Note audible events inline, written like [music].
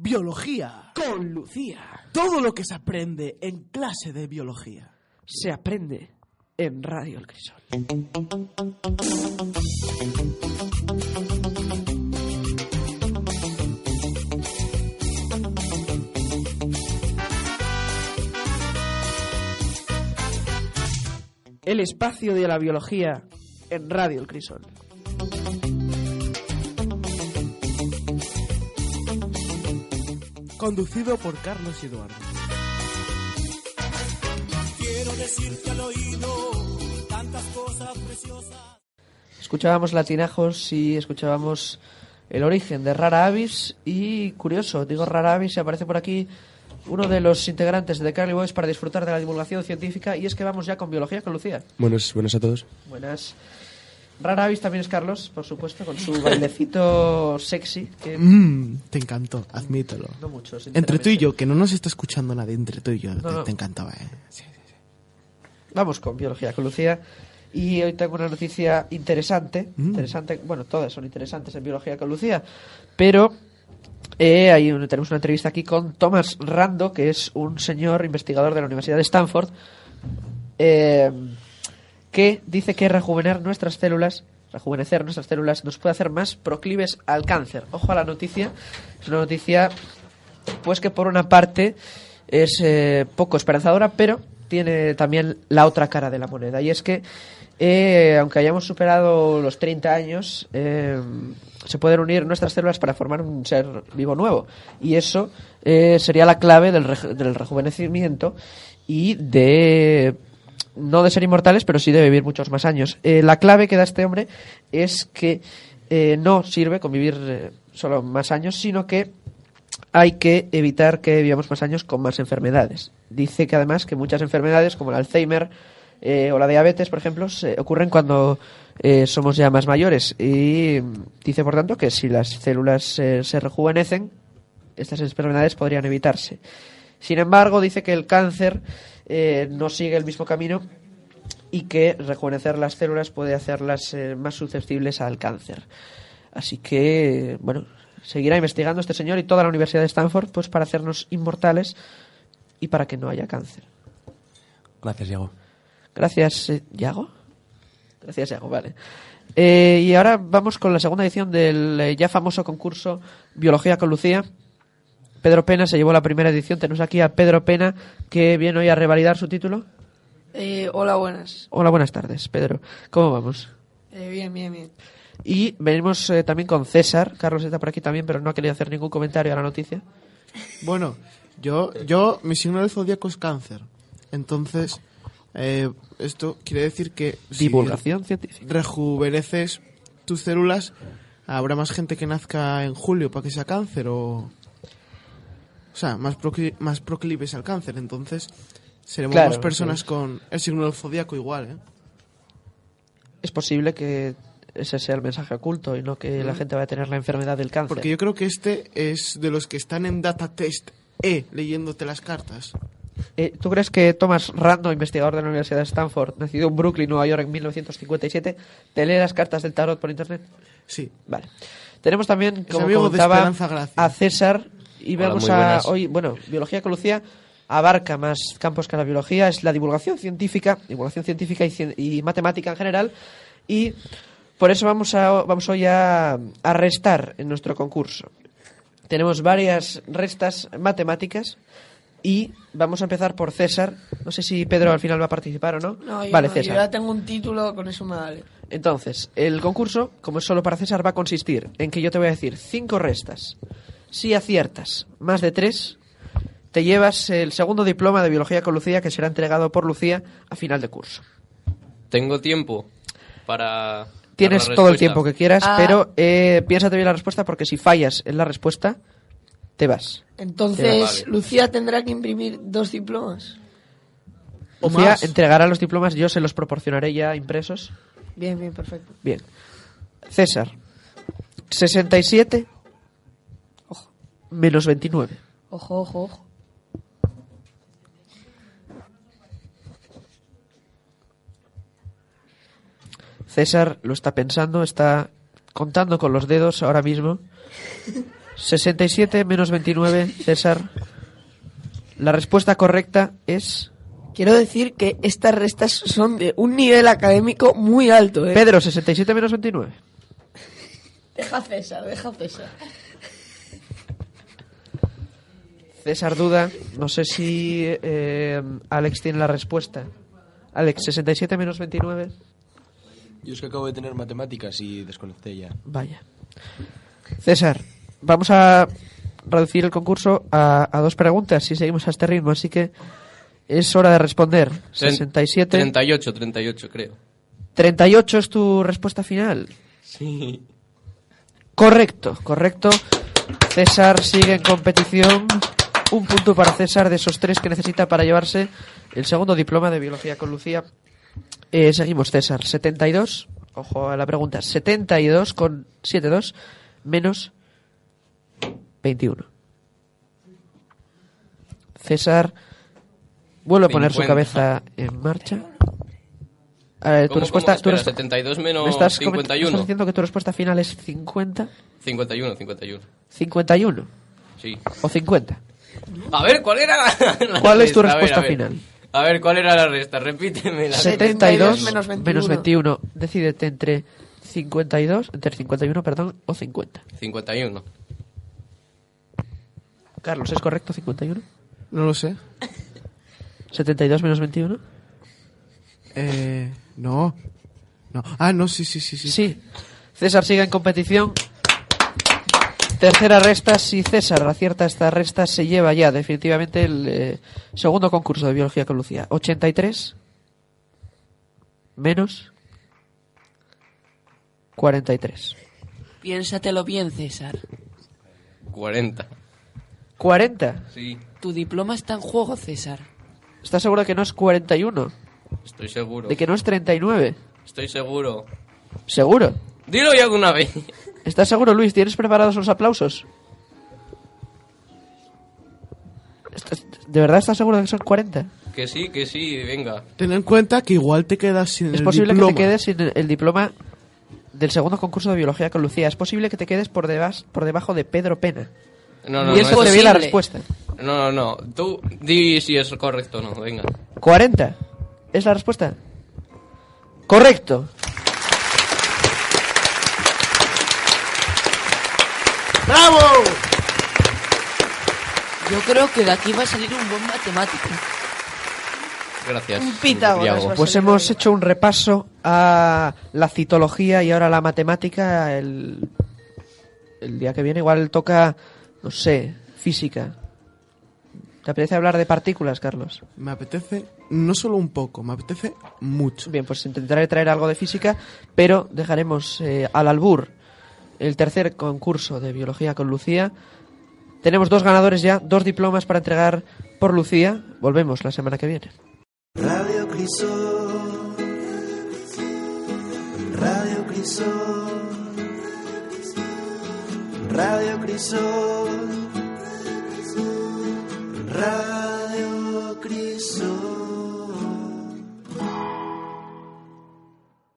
Biología. Con Lucía. Todo lo que se aprende en clase de biología. Se aprende en Radio El Crisol. El espacio de la biología en Radio El Crisol. Conducido por Carlos Eduardo. Quiero decirte al oído tantas cosas preciosas. Escuchábamos latinajos y escuchábamos el origen de Rara Avis y curioso, digo Rara Avis y aparece por aquí uno de los integrantes de Carly Boys para disfrutar de la divulgación científica y es que vamos ya con biología con Lucía. Buenos, buenos a todos. Buenas. Rara Avis también es Carlos, por supuesto, con su [laughs] bailecito sexy que Mmm, te encantó, admítelo. no mucho. Entre tú y yo, que no nos está escuchando nadie, entre tú y yo, te, no. te encantó, eh. Sí, sí, sí. Vamos con biología con Lucía. Y hoy tengo una noticia interesante. Mm. Interesante, bueno, todas son interesantes en biología con Lucía. Pero eh, hay un- tenemos una entrevista aquí con Thomas Rando, que es un señor investigador de la Universidad de Stanford, eh, que dice que rejuvenecer nuestras células, rejuvenecer nuestras células, nos puede hacer más proclives al cáncer. Ojo a la noticia. Es una noticia pues que por una parte es eh, poco esperanzadora, pero tiene también la otra cara de la moneda. Y es que, eh, aunque hayamos superado los 30 años, eh, se pueden unir nuestras células para formar un ser vivo nuevo. Y eso sería la clave del rejuvenecimiento y de no de ser inmortales, pero sí de vivir muchos más años. Eh, la clave que da este hombre es que eh, no sirve con vivir eh, solo más años, sino que hay que evitar que vivamos más años con más enfermedades. Dice que además que muchas enfermedades como el Alzheimer eh, o la diabetes, por ejemplo, se ocurren cuando eh, somos ya más mayores. Y dice, por tanto, que si las células se rejuvenecen, estas enfermedades podrían evitarse. Sin embargo, dice que el cáncer eh, no sigue el mismo camino y que rejuvenecer las células puede hacerlas eh, más susceptibles al cáncer. Así que, bueno, seguirá investigando este señor y toda la Universidad de Stanford pues para hacernos inmortales y para que no haya cáncer. Gracias, Diego. Gracias, eh, Yago. Gracias, Yago, vale. Eh, y ahora vamos con la segunda edición del ya famoso concurso Biología con Lucía. Pedro Pena se llevó la primera edición. Tenemos aquí a Pedro Pena que viene hoy a revalidar su título. Eh, hola, buenas. Hola, buenas tardes, Pedro. ¿Cómo vamos? Eh, bien, bien, bien. Y venimos eh, también con César. Carlos está por aquí también, pero no ha querido hacer ningún comentario a la noticia. Bueno, yo, yo, mi signo del zodíaco es cáncer. Entonces, eh, esto quiere decir que si Divulgación científica. rejuveneces tus células, habrá más gente que nazca en julio para que sea cáncer o... O sea, más, procli- más proclives al cáncer. Entonces, seremos Claro, más personas sí. con el signo del zodíaco igual, ¿eh? Es posible que ese sea el mensaje oculto y no que la gente vaya a tener la enfermedad del cáncer. Porque yo creo que este es de los que están en Data Test E leyéndote las cartas. Eh, ¿Tú crees que Thomas Rando, investigador de la Universidad de Stanford, nacido en Brooklyn, Nueva York, en 1957, te lee las cartas del tarot por internet? Sí. Vale. Tenemos también, como comentaba, a César y Hola, vemos muy a hoy, bueno, biología con Lucía abarca más campos que la biología, es la divulgación científica, divulgación científica y, cien- y matemática en general y por eso vamos a vamos hoy a, a restar en nuestro concurso. Tenemos varias restas matemáticas y vamos a empezar por César. No sé si Pedro al final va a participar o no. No, yo, vale, no, yo César. ya tengo un título, con eso me vale. Entonces, el concurso, como es solo para César, va a consistir en que yo te voy a decir cinco restas. Si aciertas más de tres, te llevas el segundo diploma de Biología con Lucía que será entregado por Lucía a final de curso. Tengo tiempo para. Tienes todo el tiempo que quieras, Ah. pero eh, piénsate bien la respuesta porque si fallas en la respuesta, te vas. Entonces, Vale. Lucía tendrá que imprimir dos diplomas. O Lucía más. entregará los diplomas, yo se los proporcionaré ya impresos. Bien, bien, perfecto. Bien. César, 67 menos 29. Ojo, ojo, ojo. César lo está pensando, está contando con los dedos ahora mismo. 67 menos 29, César. La respuesta correcta es Quiero decir que estas restas son de un nivel académico muy alto, ¿eh? Pedro, 67 menos 29. Deja César, deja César. César duda. No sé si eh, Alex tiene la respuesta. Alex, 67 menos 29. Yo es que acabo de tener matemáticas y desconecté ya. Vaya. César, vamos a reducir el concurso a, a dos preguntas si seguimos a este ritmo, así que es hora de responder. Tren- 67. 38, 38 creo. 38 es tu respuesta final. Sí. Correcto, correcto. César sigue en competición. Un punto para César de esos tres que necesita para llevarse el segundo diploma de biología con Lucía. Eh, seguimos, César. 72. Ojo a la pregunta. 72 con 72 menos 21. César vuelve a poner su 50. cabeza en marcha. A ver, tu ¿Cómo, respuesta. cómo? tu respu- 72 ¿Me menos estás, coment- me 51. estás diciendo que tu respuesta final es 50? 51, 51. 51 Sí. o 50. A ver, ¿cuál era la, la ¿Cuál es tu resta? A ver, respuesta a ver. final? A ver, ¿cuál era la resta? Repíteme la 72 menos menos 21. 21. Decídete entre 52, entre 51, perdón, o 50. 51. Carlos, ¿es correcto 51? No lo sé. [laughs] 72 menos 21. Eh, no. No. Ah, no, sí, sí, sí, sí. Sí. César sigue en competición. Tercera resta. Si César acierta esta resta, se lleva ya definitivamente el eh, segundo concurso de biología con Lucía. 83 menos 43. Piénsatelo bien, César. 40. 40. Sí, Tu diploma está en juego, César. ¿Estás seguro de que no es 41? estoy seguro. ¿De que no es 39? Estoy seguro. ¿Seguro? Dilo ya alguna vez. ¿Estás seguro, Luis? ¿Tienes preparados los aplausos? ¿Estás- ¿De verdad estás seguro de que son 40? Que sí, que sí, venga. Ten en cuenta que igual te quedas sin Es el posible diploma. que te quedes sin el, el diploma del segundo concurso de biología con Lucía. Es posible que te quedes por, debas- por debajo de Pedro Pena. No, no, y no, eso te es- ve la posible. respuesta. no, no, no. Tú di si es correcto o no, venga. 40. ¿Es la respuesta? Correcto. ¡Bravo! Yo creo que de aquí va a salir un buen matemático. Gracias. Un Pitágoras va a Pues salir hemos hecho un repaso a la citología y ahora la matemática. El, el día que viene igual toca, no sé, física. ¿Te apetece hablar de partículas, Carlos? Me apetece no solo un poco, me apetece mucho. Bien, pues intentaré traer algo de física, pero dejaremos eh, al albur el tercer concurso de biología con Lucía. Tenemos dos ganadores ya, dos diplomas para entregar por Lucía. Volvemos la semana que viene. Radio Crisol. Radio Crisol. Radio Crisol.